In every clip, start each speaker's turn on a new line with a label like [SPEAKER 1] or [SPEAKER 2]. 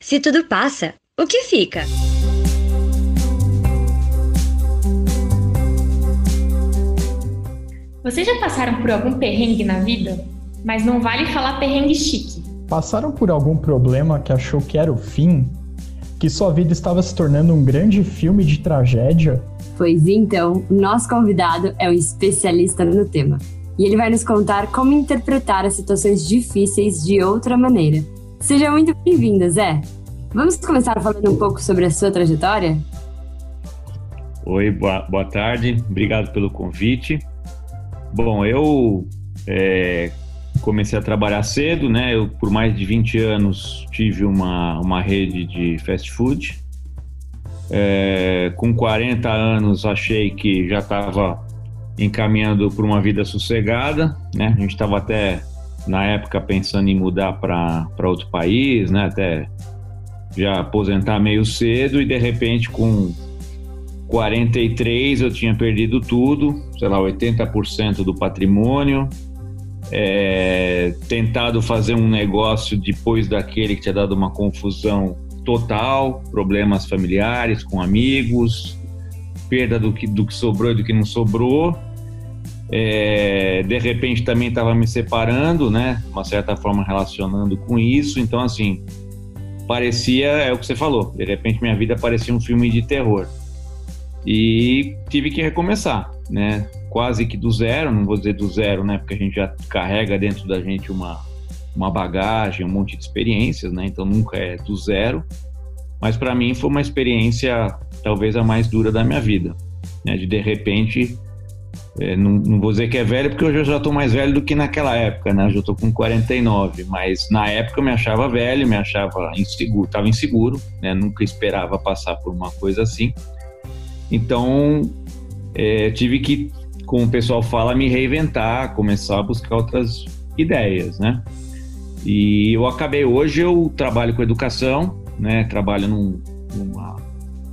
[SPEAKER 1] Se tudo passa, o que fica?
[SPEAKER 2] Vocês já passaram por algum perrengue na vida? Mas não vale falar perrengue chique.
[SPEAKER 3] Passaram por algum problema que achou que era o fim? Que sua vida estava se tornando um grande filme de tragédia?
[SPEAKER 4] Pois então, o nosso convidado é um especialista no tema. E ele vai nos contar como interpretar as situações difíceis de outra maneira. Seja muito bem-vindo, Zé. Vamos começar falando um pouco sobre a sua trajetória?
[SPEAKER 5] Oi, boa, boa tarde. Obrigado pelo convite. Bom, eu é, comecei a trabalhar cedo, né? Eu, por mais de 20 anos, tive uma, uma rede de fast food. É, com 40 anos, achei que já estava encaminhando para uma vida sossegada, né? A gente estava até, na época, pensando em mudar para outro país, né? Até já aposentar meio cedo e, de repente, com 43 eu tinha perdido tudo, sei lá, 80% do patrimônio, é, tentado fazer um negócio depois daquele que tinha dado uma confusão total, problemas familiares com amigos, perda do que, do que sobrou e do que não sobrou. É, de repente também estava me separando, né? De uma certa forma relacionando com isso. Então, assim, parecia, é o que você falou, de repente minha vida parecia um filme de terror. E tive que recomeçar, né? Quase que do zero, não vou dizer do zero, né? Porque a gente já carrega dentro da gente uma, uma bagagem, um monte de experiências, né? Então nunca é do zero. Mas para mim foi uma experiência talvez a mais dura da minha vida, né? De de repente, é, não, não, vou dizer que é velho, porque hoje eu já estou mais velho do que naquela época, né? Eu já estou com 49, mas na época eu me achava velho, me achava inseguro, estava inseguro, né? Nunca esperava passar por uma coisa assim. Então, é, tive que, como o pessoal fala, me reinventar, começar a buscar outras ideias, né? E eu acabei hoje, eu trabalho com educação, né? Trabalho num, numa,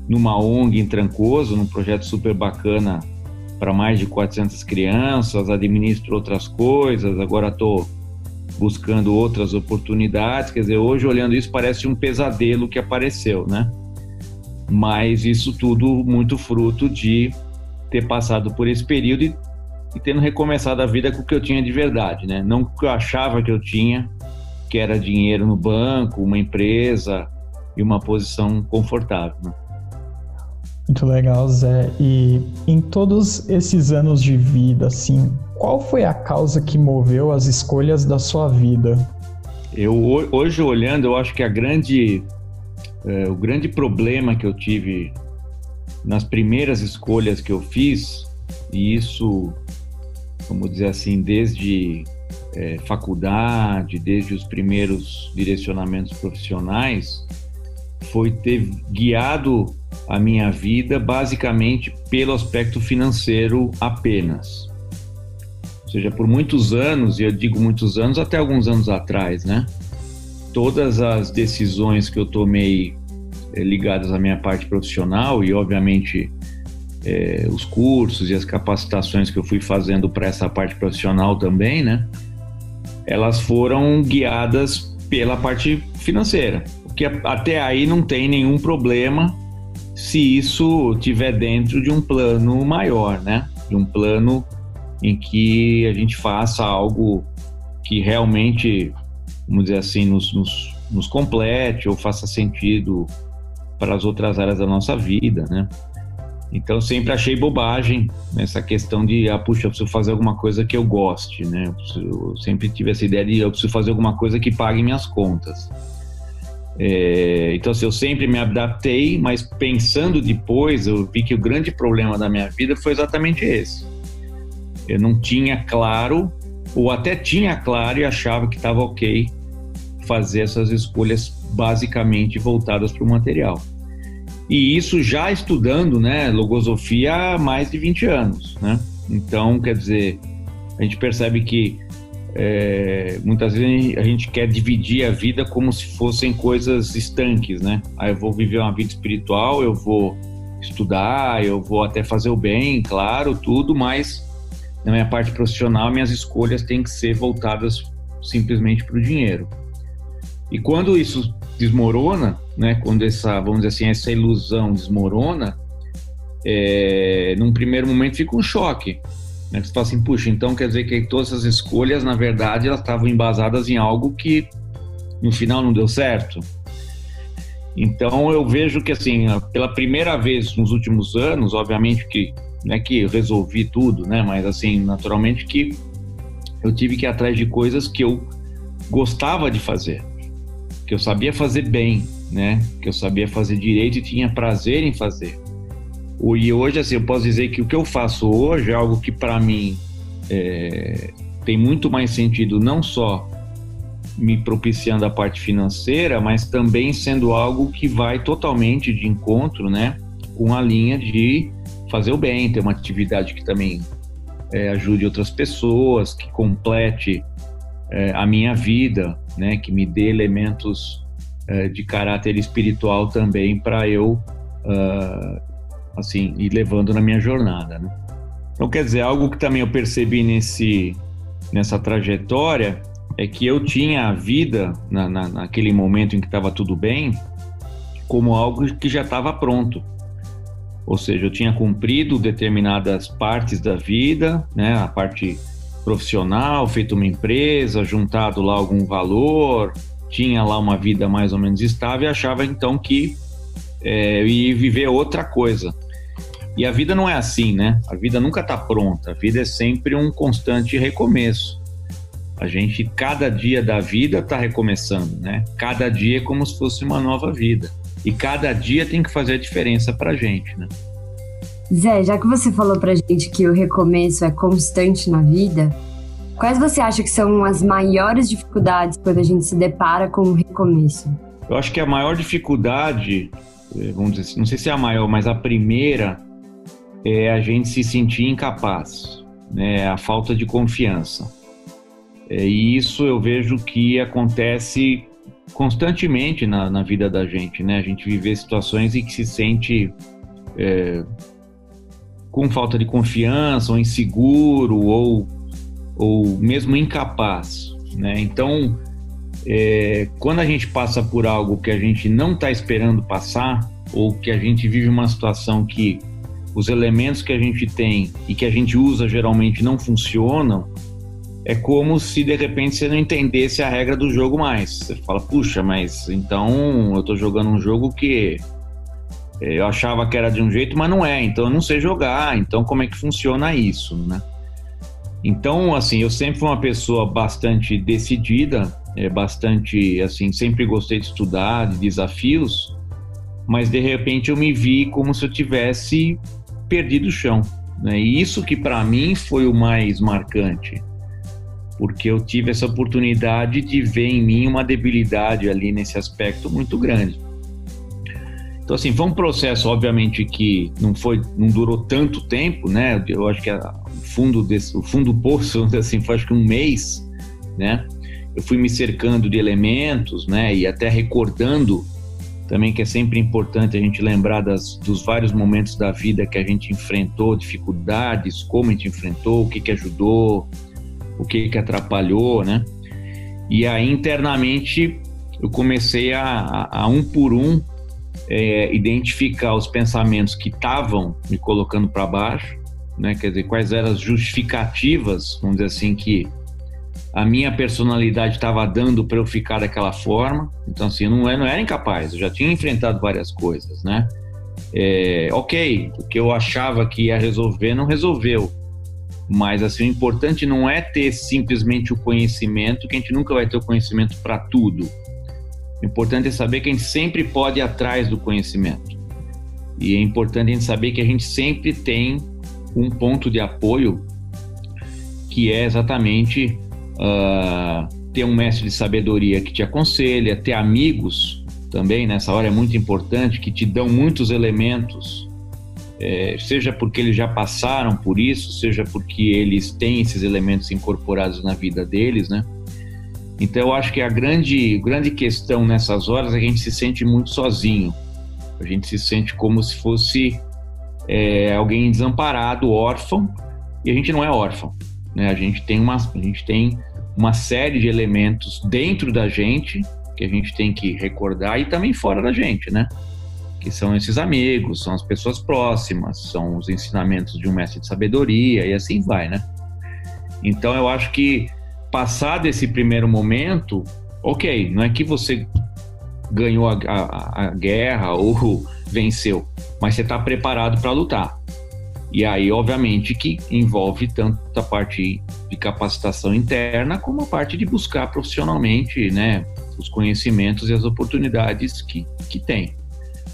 [SPEAKER 5] numa ONG em Trancoso, num projeto super bacana para mais de 400 crianças, administro outras coisas, agora estou buscando outras oportunidades. Quer dizer, hoje olhando isso parece um pesadelo que apareceu, né? Mas isso tudo muito fruto de ter passado por esse período e, e tendo recomeçado a vida com o que eu tinha de verdade, né? Não o que eu achava que eu tinha, que era dinheiro no banco, uma empresa e uma posição confortável. Né?
[SPEAKER 3] Muito legal, Zé. E em todos esses anos de vida, assim, qual foi a causa que moveu as escolhas da sua vida?
[SPEAKER 5] Eu hoje olhando, eu acho que a grande é, o grande problema que eu tive nas primeiras escolhas que eu fiz, e isso, vamos dizer assim, desde é, faculdade, desde os primeiros direcionamentos profissionais, foi ter guiado a minha vida basicamente pelo aspecto financeiro apenas. Ou seja, por muitos anos, e eu digo muitos anos, até alguns anos atrás, né? todas as decisões que eu tomei é, ligadas à minha parte profissional e, obviamente, é, os cursos e as capacitações que eu fui fazendo para essa parte profissional também, né? Elas foram guiadas pela parte financeira, porque até aí não tem nenhum problema se isso tiver dentro de um plano maior, né? De um plano em que a gente faça algo que realmente vamos dizer assim, nos, nos, nos complete ou faça sentido para as outras áreas da nossa vida, né? Então sempre achei bobagem nessa questão de, ah, puxa, eu preciso fazer alguma coisa que eu goste, né? Eu, preciso, eu sempre tive essa ideia de eu preciso fazer alguma coisa que pague minhas contas. É, então, assim, eu sempre me adaptei, mas pensando depois, eu vi que o grande problema da minha vida foi exatamente esse. Eu não tinha claro, ou até tinha claro e achava que estava ok fazer essas escolhas basicamente voltadas para o material. E isso já estudando, né, logosofia há mais de 20 anos, né? Então, quer dizer, a gente percebe que é, muitas vezes a gente quer dividir a vida como se fossem coisas estanques, né? Ah, eu vou viver uma vida espiritual, eu vou estudar, eu vou até fazer o bem, claro, tudo, mas na minha parte profissional, minhas escolhas têm que ser voltadas simplesmente para o dinheiro. E quando isso desmorona, né, quando essa, vamos dizer assim, essa ilusão desmorona, é, num primeiro momento fica um choque. Né? Você fala assim, puxa, então quer dizer que todas essas escolhas, na verdade, elas estavam embasadas em algo que no final não deu certo. Então eu vejo que assim, pela primeira vez nos últimos anos, obviamente que não é que resolvi tudo, né? Mas assim, naturalmente que eu tive que ir atrás de coisas que eu gostava de fazer, que eu sabia fazer bem, né? Que eu sabia fazer direito e tinha prazer em fazer. E hoje, assim, eu posso dizer que o que eu faço hoje é algo que para mim é, tem muito mais sentido, não só me propiciando a parte financeira, mas também sendo algo que vai totalmente de encontro, né, com a linha de fazer o bem, ter uma atividade que também é, ajude outras pessoas, que complete é, a minha vida, né, que me dê elementos é, de caráter espiritual também para eu uh, assim ir levando na minha jornada, né? Então quer dizer algo que também eu percebi nesse nessa trajetória é que eu tinha a vida, na, na, naquele momento em que estava tudo bem, como algo que já estava pronto. Ou seja, eu tinha cumprido determinadas partes da vida, né, a parte profissional, feito uma empresa, juntado lá algum valor, tinha lá uma vida mais ou menos estável e achava então que é, eu ia viver outra coisa. E a vida não é assim, né? A vida nunca está pronta, a vida é sempre um constante recomeço. A gente, cada dia da vida está recomeçando, né? Cada dia é como se fosse uma nova vida. E cada dia tem que fazer a diferença para gente, né?
[SPEAKER 4] Zé, já que você falou pra gente que o recomeço é constante na vida, quais você acha que são as maiores dificuldades quando a gente se depara com o recomeço?
[SPEAKER 5] Eu acho que a maior dificuldade, eh, vamos dizer, assim, não sei se é a maior, mas a primeira é a gente se sentir incapaz, né? A falta de confiança. É, e isso eu vejo que acontece constantemente na, na, vida da gente, né? A gente vive situações em que se sente é, com falta de confiança, ou inseguro, ou, ou mesmo incapaz, né? Então, é, quando a gente passa por algo que a gente não está esperando passar, ou que a gente vive uma situação que os elementos que a gente tem e que a gente usa geralmente não funcionam, é como se de repente você não entendesse a regra do jogo mais. Você fala, puxa, mas então eu estou jogando um jogo que eh, eu achava que era de um jeito, mas não é, então eu não sei jogar, então como é que funciona isso, né? Então, assim, eu sempre fui uma pessoa bastante decidida, é, bastante, assim, sempre gostei de estudar, de desafios, mas de repente eu me vi como se eu tivesse perdido o chão, né? E isso que para mim foi o mais marcante porque eu tive essa oportunidade de ver em mim uma debilidade ali nesse aspecto muito grande. Então assim, foi um processo obviamente que não foi, não durou tanto tempo, né? Eu acho que a, o fundo desse, o fundo do poço, assim, foi acho que um mês, né? Eu fui me cercando de elementos, né? E até recordando também que é sempre importante a gente lembrar das, dos vários momentos da vida que a gente enfrentou, dificuldades, como a gente enfrentou, o que que ajudou, o que, que atrapalhou, né? E aí internamente eu comecei a, a, a um por um é, identificar os pensamentos que estavam me colocando para baixo, né? Quer dizer, quais eram as justificativas, vamos dizer assim, que a minha personalidade estava dando para eu ficar daquela forma. Então, assim, não, não era incapaz, eu já tinha enfrentado várias coisas, né? É, ok, o que eu achava que ia resolver não resolveu. Mas assim, o importante não é ter simplesmente o conhecimento, que a gente nunca vai ter o conhecimento para tudo. O importante é saber que a gente sempre pode ir atrás do conhecimento. E é importante a gente saber que a gente sempre tem um ponto de apoio que é exatamente uh, ter um mestre de sabedoria que te aconselha, ter amigos também nessa hora é muito importante que te dão muitos elementos é, seja porque eles já passaram por isso, seja porque eles têm esses elementos incorporados na vida deles, né? Então eu acho que a grande, grande questão nessas horas é que a gente se sente muito sozinho. A gente se sente como se fosse é, alguém desamparado, órfão, e a gente não é órfão. Né? A, gente tem uma, a gente tem uma série de elementos dentro da gente que a gente tem que recordar e também fora da gente, né? Que são esses amigos, são as pessoas próximas, são os ensinamentos de um mestre de sabedoria e assim vai, né? Então eu acho que passado esse primeiro momento, ok, não é que você ganhou a, a, a guerra ou venceu, mas você está preparado para lutar. E aí, obviamente, que envolve tanto a parte de capacitação interna como a parte de buscar profissionalmente, né, os conhecimentos e as oportunidades que, que tem.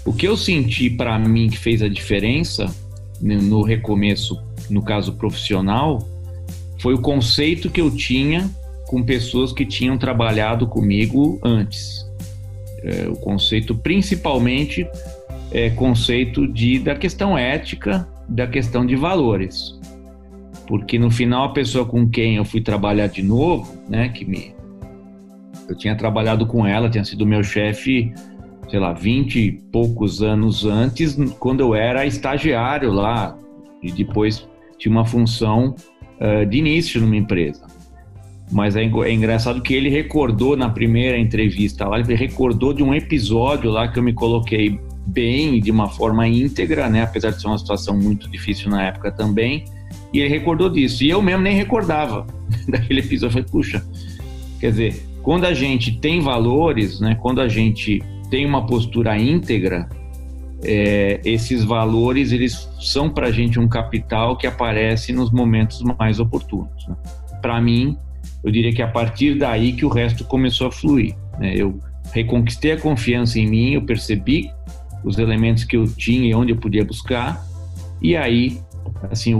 [SPEAKER 5] O que eu senti para mim que fez a diferença no recomeço, no caso profissional, foi o conceito que eu tinha com pessoas que tinham trabalhado comigo antes. É, o conceito, principalmente, é conceito de, da questão ética, da questão de valores. Porque no final, a pessoa com quem eu fui trabalhar de novo, né, que me. Eu tinha trabalhado com ela, tinha sido meu chefe, sei lá, vinte e poucos anos antes, quando eu era estagiário lá, e depois tinha uma função uh, de início numa empresa. Mas é, é, engraçado que ele recordou na primeira entrevista lá, ele recordou de um episódio lá que eu me coloquei bem, de uma forma íntegra, né? Apesar de ser uma situação muito difícil na época também. E ele recordou disso. E eu mesmo nem recordava daquele episódio. Eu falei, puxa, quer dizer, quando a gente tem valores, né? Quando a gente tem uma postura íntegra, é, esses valores eles são para a gente um capital que aparece nos momentos mais oportunos. Né? Para mim, eu diria que a partir daí que o resto começou a fluir. Né? Eu reconquistei a confiança em mim, eu percebi os elementos que eu tinha e onde eu podia buscar, e aí, assim,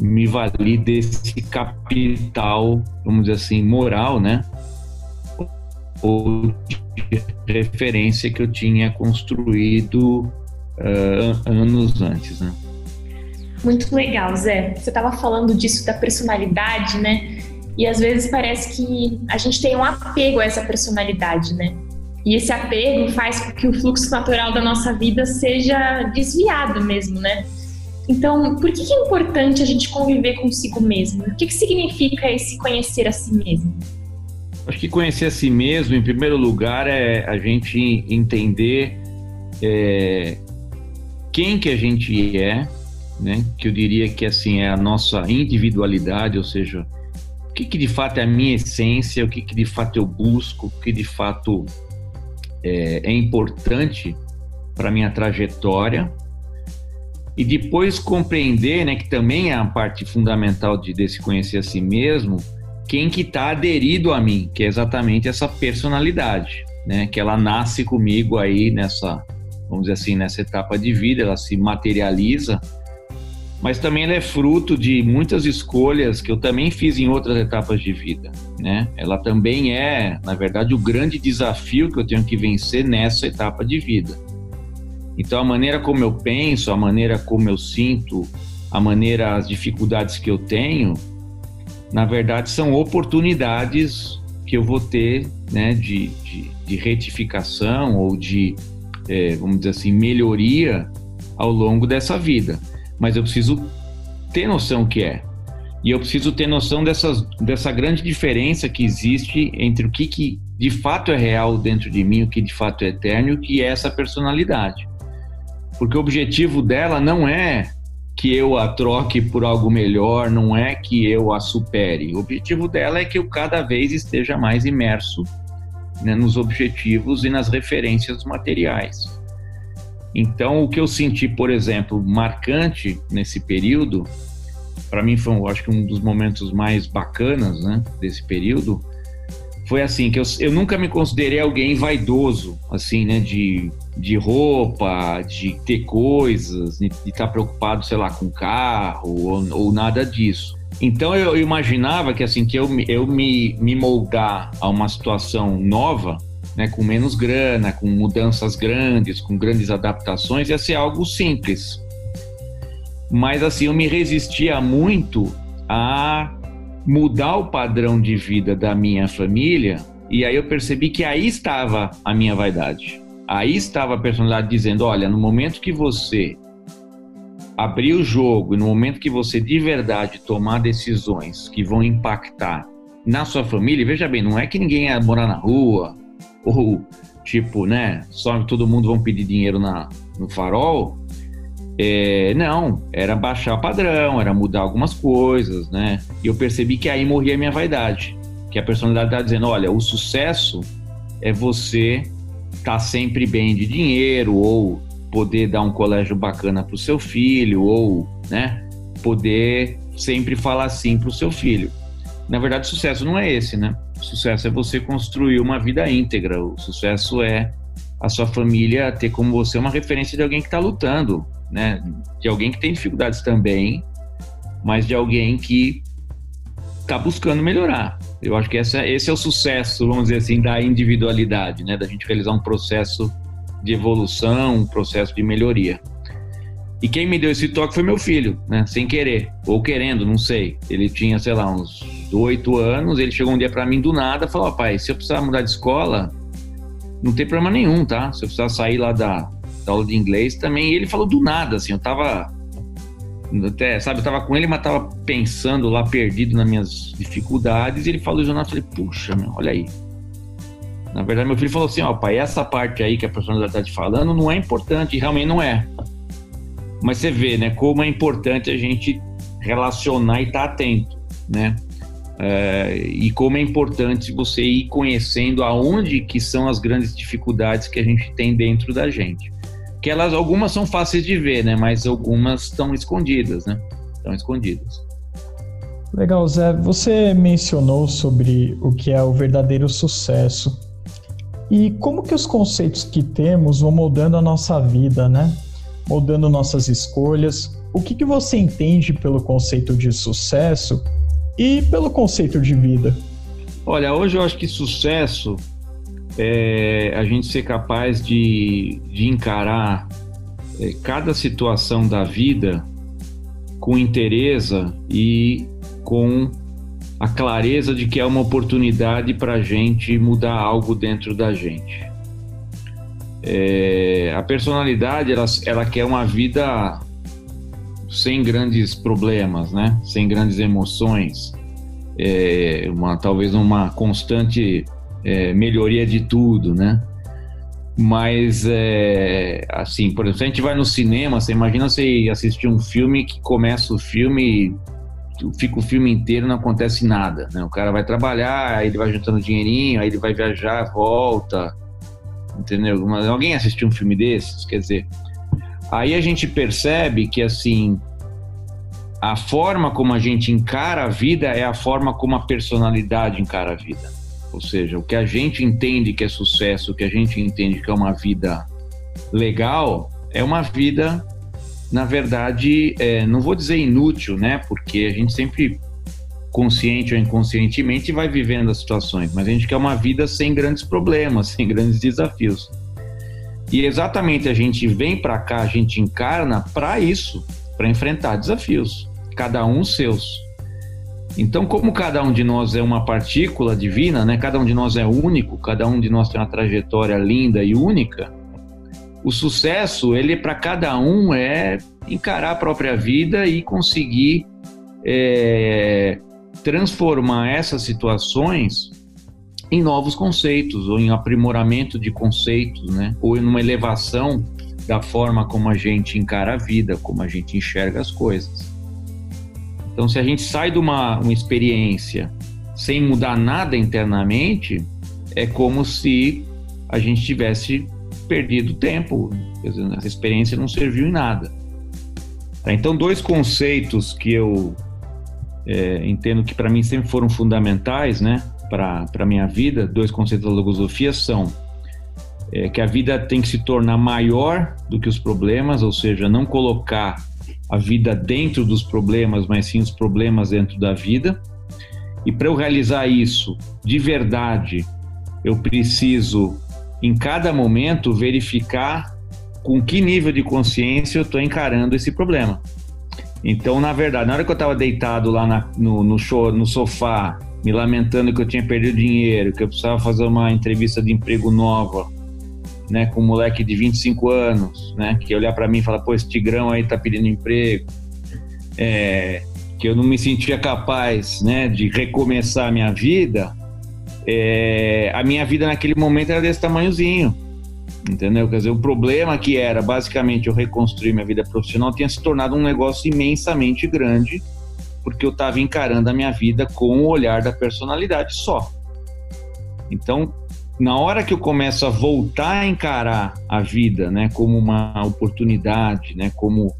[SPEAKER 5] me vali desse capital, vamos dizer assim, moral, né? Ou de referência que eu tinha construído uh, anos antes, né?
[SPEAKER 2] Muito legal, Zé. Você estava falando disso da personalidade, né? E às vezes parece que a gente tem um apego a essa personalidade, né? E esse apego faz com que o fluxo natural da nossa vida seja desviado mesmo, né? Então, por que é importante a gente conviver consigo mesmo? O que, que significa esse conhecer a si mesmo?
[SPEAKER 5] Acho que conhecer a si mesmo, em primeiro lugar, é a gente entender é, quem que a gente é, né? Que eu diria que assim é a nossa individualidade, ou seja, que, que de fato é a minha essência, o que, que de fato eu busco, o que de fato é, é importante para minha trajetória. E depois compreender, né, que também é a parte fundamental de desse conhecer a si mesmo, quem que está aderido a mim, que é exatamente essa personalidade, né, que ela nasce comigo aí nessa, vamos dizer assim, nessa etapa de vida, ela se materializa mas também ela é fruto de muitas escolhas que eu também fiz em outras etapas de vida, né? Ela também é, na verdade, o grande desafio que eu tenho que vencer nessa etapa de vida. Então, a maneira como eu penso, a maneira como eu sinto, a maneira, as dificuldades que eu tenho, na verdade, são oportunidades que eu vou ter, né, de, de, de retificação ou de, é, vamos dizer assim, melhoria ao longo dessa vida mas eu preciso ter noção que é. E eu preciso ter noção dessas, dessa grande diferença que existe entre o que, que de fato é real dentro de mim, o que de fato é eterno e o que é essa personalidade. Porque o objetivo dela não é que eu a troque por algo melhor, não é que eu a supere. O objetivo dela é que eu cada vez esteja mais imerso né, nos objetivos e nas referências materiais. Então, o que eu senti, por exemplo, marcante nesse período, para mim foi, acho que um dos momentos mais bacanas, né, desse período, foi assim que eu, eu nunca me considerei alguém vaidoso, assim, né, de, de roupa, de ter coisas, de estar tá preocupado, sei lá, com carro ou, ou nada disso. Então eu, eu imaginava que assim que eu, eu me, me moldar a uma situação nova, né, com menos grana, com mudanças grandes, com grandes adaptações, ia ser algo simples. Mas assim, eu me resistia muito a mudar o padrão de vida da minha família, e aí eu percebi que aí estava a minha vaidade. Aí estava a personalidade dizendo: olha, no momento que você abrir o jogo no momento que você de verdade tomar decisões que vão impactar na sua família, veja bem, não é que ninguém ia morar na rua, ou tipo, né, só todo mundo vão pedir dinheiro na, no farol. É, não, era baixar o padrão, era mudar algumas coisas, né? E eu percebi que aí morria a minha vaidade. Que a personalidade estava dizendo: olha, o sucesso é você estar tá sempre bem de dinheiro, ou poder dar um colégio bacana para o seu filho, ou né, poder sempre falar sim para o seu filho. Na verdade, o sucesso não é esse, né? O sucesso é você construir uma vida íntegra. O sucesso é a sua família ter como você uma referência de alguém que está lutando, né? De alguém que tem dificuldades também, mas de alguém que está buscando melhorar. Eu acho que essa, esse é o sucesso, vamos dizer assim, da individualidade, né? Da gente realizar um processo de evolução, um processo de melhoria. E quem me deu esse toque foi meu filho, né? Sem querer, ou querendo, não sei. Ele tinha, sei lá, uns oito anos. Ele chegou um dia para mim do nada, falou: "Pai, se eu precisar mudar de escola, não tem problema nenhum, tá? Se eu precisar sair lá da, da aula de inglês também. E ele falou do nada, assim, eu tava. Até, sabe, eu tava com ele, mas tava pensando lá, perdido nas minhas dificuldades. E ele falou isso, eu falei, puxa, meu, olha aí. Na verdade, meu filho falou assim: ó, pai, essa parte aí que a personalidade tá te falando não é importante, e realmente não é. Mas você vê, né, como é importante a gente relacionar e estar tá atento, né? É, e como é importante você ir conhecendo aonde que são as grandes dificuldades que a gente tem dentro da gente. Que elas, algumas são fáceis de ver, né? Mas algumas estão escondidas, né? Estão escondidas.
[SPEAKER 3] Legal, Zé. Você mencionou sobre o que é o verdadeiro sucesso. E como que os conceitos que temos vão moldando a nossa vida, né? Moldando nossas escolhas. O que, que você entende pelo conceito de sucesso e pelo conceito de vida?
[SPEAKER 5] Olha, hoje eu acho que sucesso é a gente ser capaz de, de encarar é, cada situação da vida com interesse e com a clareza de que é uma oportunidade para a gente mudar algo dentro da gente. É, a personalidade ela, ela quer uma vida sem grandes problemas, né? Sem grandes emoções, é, uma talvez uma constante é, melhoria de tudo, né? Mas é, assim, por exemplo, se a gente vai no cinema, você imagina você assistir um filme que começa o filme fica o filme inteiro não acontece nada, né? O cara vai trabalhar, aí ele vai juntando dinheirinho, aí ele vai viajar, volta, entendeu? Alguém assistiu um filme desses? Quer dizer, Aí a gente percebe que assim a forma como a gente encara a vida é a forma como a personalidade encara a vida. Ou seja, o que a gente entende que é sucesso, o que a gente entende que é uma vida legal, é uma vida, na verdade, é, não vou dizer inútil, né? Porque a gente sempre, consciente ou inconscientemente, vai vivendo as situações, mas a gente quer uma vida sem grandes problemas, sem grandes desafios. E exatamente a gente vem para cá, a gente encarna para isso, para enfrentar desafios, cada um seus. Então, como cada um de nós é uma partícula divina, né? Cada um de nós é único, cada um de nós tem uma trajetória linda e única. O sucesso, ele para cada um é encarar a própria vida e conseguir é, transformar essas situações em novos conceitos ou em aprimoramento de conceitos, né? Ou em uma elevação da forma como a gente encara a vida, como a gente enxerga as coisas. Então, se a gente sai de uma, uma experiência sem mudar nada internamente, é como se a gente tivesse perdido tempo. Quer dizer, essa experiência não serviu em nada. Tá? Então, dois conceitos que eu é, entendo que para mim sempre foram fundamentais, né? para a minha vida, dois conceitos da logosofia são é, que a vida tem que se tornar maior do que os problemas, ou seja, não colocar a vida dentro dos problemas, mas sim os problemas dentro da vida. E para eu realizar isso de verdade, eu preciso, em cada momento, verificar com que nível de consciência eu estou encarando esse problema. Então, na verdade, na hora que eu estava deitado lá na, no, no, show, no sofá, me lamentando que eu tinha perdido dinheiro, que eu precisava fazer uma entrevista de emprego nova, né, com um moleque de 25 anos, né, que olhar para mim e falar, pô, esse tigrão aí tá pedindo emprego, é, que eu não me sentia capaz, né, de recomeçar a minha vida, é, a minha vida naquele momento era desse tamanhozinho. Entendeu? Quer dizer, o problema que era basicamente eu reconstruir minha vida profissional tinha se tornado um negócio imensamente grande, porque eu estava encarando a minha vida com o olhar da personalidade só. Então, na hora que eu começo a voltar a encarar a vida, né, como uma oportunidade, né, como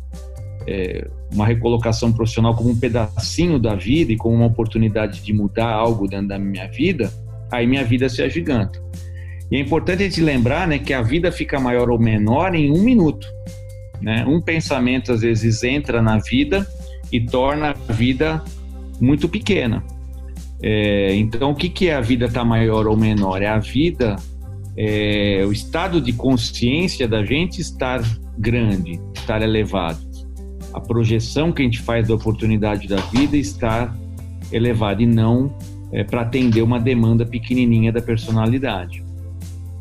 [SPEAKER 5] é, uma recolocação profissional, como um pedacinho da vida e como uma oportunidade de mudar algo dentro da minha vida, aí minha vida se agiganta. E é importante a gente lembrar, né, que a vida fica maior ou menor em um minuto, né? Um pensamento às vezes entra na vida e torna a vida muito pequena. É, então, o que, que é a vida estar tá maior ou menor? É a vida, é, o estado de consciência da gente estar grande, estar elevado. A projeção que a gente faz da oportunidade da vida estar elevada e não é, para atender uma demanda pequenininha da personalidade.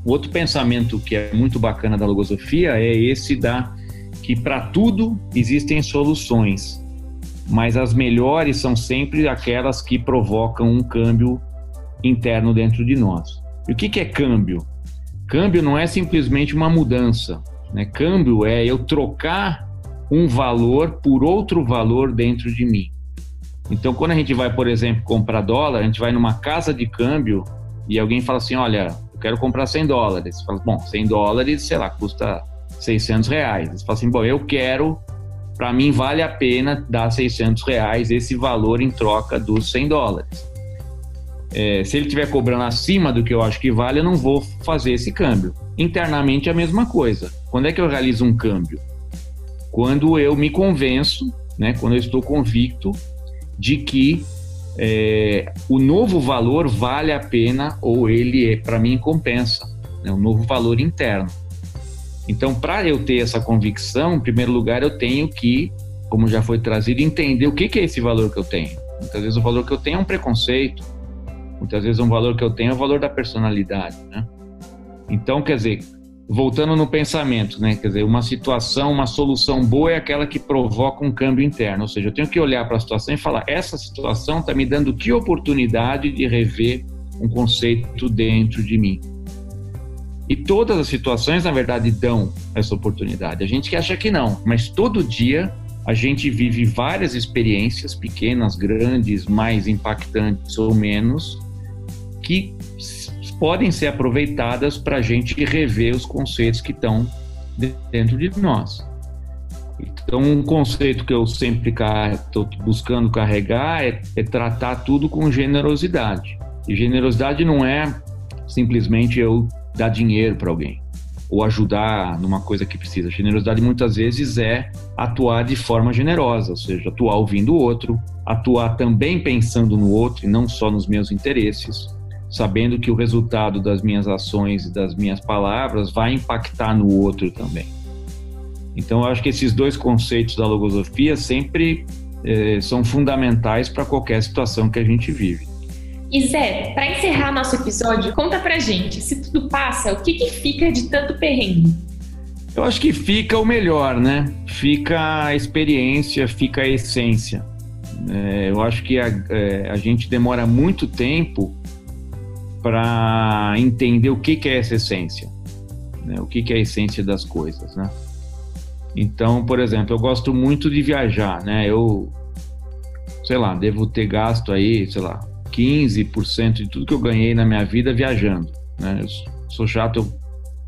[SPEAKER 5] O outro pensamento que é muito bacana da logosofia é esse da que para tudo existem soluções mas as melhores são sempre aquelas que provocam um câmbio interno dentro de nós. E o que, que é câmbio? Câmbio não é simplesmente uma mudança. Né? Câmbio é eu trocar um valor por outro valor dentro de mim. Então, quando a gente vai, por exemplo, comprar dólar, a gente vai numa casa de câmbio e alguém fala assim: Olha, eu quero comprar 100 dólares. Fala, Bom, 100 dólares, sei lá, custa 600 reais. Você fala assim: Bom, eu quero para mim vale a pena dar 600 reais esse valor em troca dos 100 dólares. É, se ele estiver cobrando acima do que eu acho que vale, eu não vou fazer esse câmbio. Internamente é a mesma coisa. Quando é que eu realizo um câmbio? Quando eu me convenço, né, quando eu estou convicto de que é, o novo valor vale a pena ou ele, é, para mim, compensa. É né, um novo valor interno. Então, para eu ter essa convicção, em primeiro lugar, eu tenho que, como já foi trazido, entender o que, que é esse valor que eu tenho. Muitas vezes o valor que eu tenho é um preconceito, muitas vezes um valor que eu tenho é o valor da personalidade, né? Então, quer dizer, voltando no pensamento, né? Quer dizer, uma situação, uma solução boa é aquela que provoca um câmbio interno. Ou seja, eu tenho que olhar para a situação e falar: essa situação está me dando que oportunidade de rever um conceito dentro de mim. E todas as situações, na verdade, dão essa oportunidade. A gente que acha que não, mas todo dia a gente vive várias experiências, pequenas, grandes, mais impactantes ou menos, que podem ser aproveitadas para a gente rever os conceitos que estão dentro de nós. Então, um conceito que eu sempre estou buscando carregar é, é tratar tudo com generosidade. E generosidade não é simplesmente eu dar dinheiro para alguém ou ajudar numa coisa que precisa. Generosidade muitas vezes é atuar de forma generosa, ou seja, atuar ouvindo o outro, atuar também pensando no outro e não só nos meus interesses, sabendo que o resultado das minhas ações e das minhas palavras vai impactar no outro também. Então, eu acho que esses dois conceitos da logosofia sempre eh, são fundamentais para qualquer situação que a gente vive.
[SPEAKER 2] E Zé, para encerrar nosso episódio, conta pra gente, se tudo passa, o que, que fica de tanto perrengue?
[SPEAKER 5] Eu acho que fica o melhor, né? Fica a experiência, fica a essência. É, eu acho que a, é, a, gente demora muito tempo para entender o que, que é essa essência, né? o que, que é a essência das coisas, né? Então, por exemplo, eu gosto muito de viajar, né? Eu, sei lá, devo ter gasto aí, sei lá, 15% de tudo que eu ganhei na minha vida viajando. Né? Eu sou chato, eu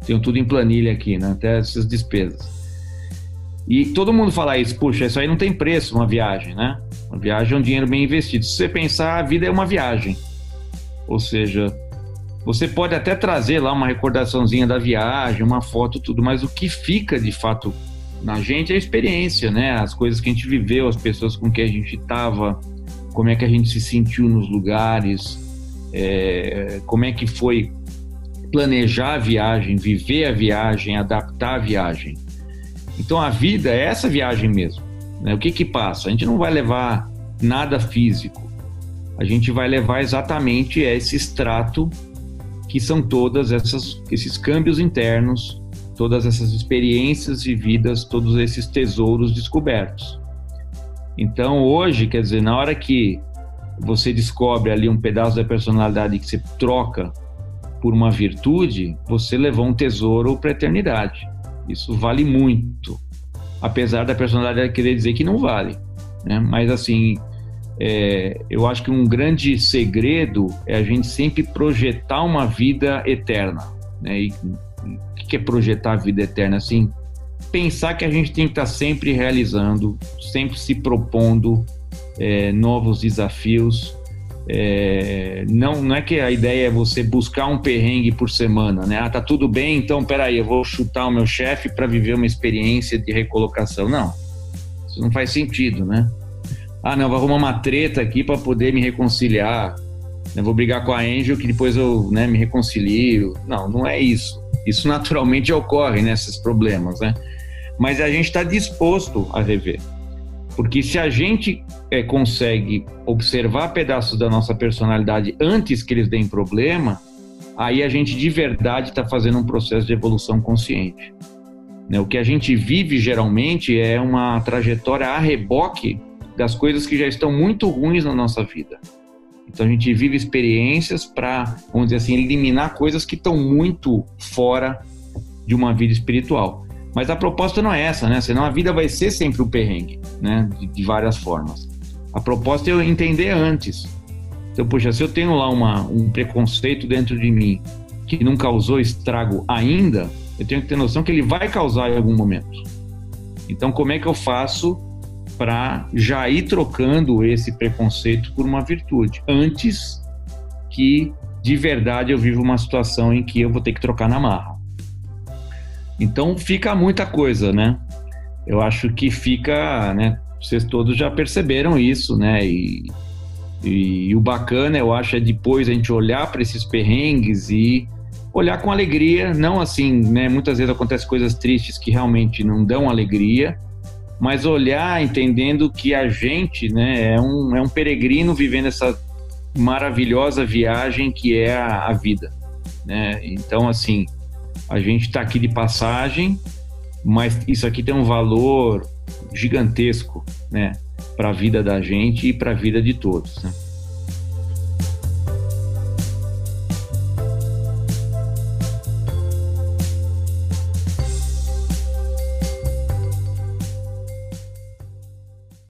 [SPEAKER 5] tenho tudo em planilha aqui, né? até essas despesas. E todo mundo fala isso, puxa, isso aí não tem preço, uma viagem, né? Uma viagem é um dinheiro bem investido. Se você pensar, a vida é uma viagem. Ou seja, você pode até trazer lá uma recordaçãozinha da viagem, uma foto, tudo, mas o que fica de fato na gente é a experiência, né? As coisas que a gente viveu, as pessoas com quem a gente estava, como é que a gente se sentiu nos lugares, é, como é que foi planejar a viagem, viver a viagem, adaptar a viagem. Então a vida é essa viagem mesmo. Né? O que que passa? A gente não vai levar nada físico. A gente vai levar exatamente esse extrato que são todas essas esses câmbios internos, todas essas experiências vividas, todos esses tesouros descobertos. Então, hoje, quer dizer, na hora que você descobre ali um pedaço da personalidade que você troca por uma virtude, você levou um tesouro para a eternidade. Isso vale muito, apesar da personalidade querer dizer que não vale. Né? Mas assim, é, eu acho que um grande segredo é a gente sempre projetar uma vida eterna. Né? E, o que é projetar a vida eterna? Assim, pensar que a gente tem que estar sempre realizando, sempre se propondo é, novos desafios. É, não, não é que a ideia é você buscar um perrengue por semana, né? Ah, tá tudo bem, então peraí, eu vou chutar o meu chefe para viver uma experiência de recolocação. Não, isso não faz sentido, né? Ah, não, vou arrumar uma treta aqui para poder me reconciliar. Eu vou brigar com a Angel que depois eu né, me reconcilio. Não, não é isso. Isso naturalmente ocorre nesses problemas, né? Mas a gente está disposto a rever. Porque se a gente é, consegue observar pedaços da nossa personalidade antes que eles deem problema, aí a gente de verdade está fazendo um processo de evolução consciente. Né? O que a gente vive geralmente é uma trajetória a reboque das coisas que já estão muito ruins na nossa vida. Então a gente vive experiências para, vamos dizer assim, eliminar coisas que estão muito fora de uma vida espiritual. Mas a proposta não é essa, né? Senão a vida vai ser sempre um perrengue, né? De, de, várias formas. A proposta é eu entender antes. Então, poxa, se eu tenho lá uma, um preconceito dentro de mim que não causou estrago ainda, eu tenho que ter noção que ele vai causar em algum momento. Então, como é que eu faço para já ir trocando esse preconceito por uma virtude antes que de verdade eu viva uma situação em que eu vou ter que trocar na marra? Então fica muita coisa, né? Eu acho que fica, né? Vocês todos já perceberam isso, né? E, e, e o bacana, eu acho, é depois a gente olhar para esses perrengues e olhar com alegria, não assim, né? Muitas vezes acontecem coisas tristes que realmente não dão alegria, mas olhar entendendo que a gente, né, é um, é um peregrino vivendo essa maravilhosa viagem que é a, a vida, né? Então, assim, a gente está aqui de passagem, mas isso aqui tem um valor gigantesco, né, para a vida da gente e para a vida de todos. Né?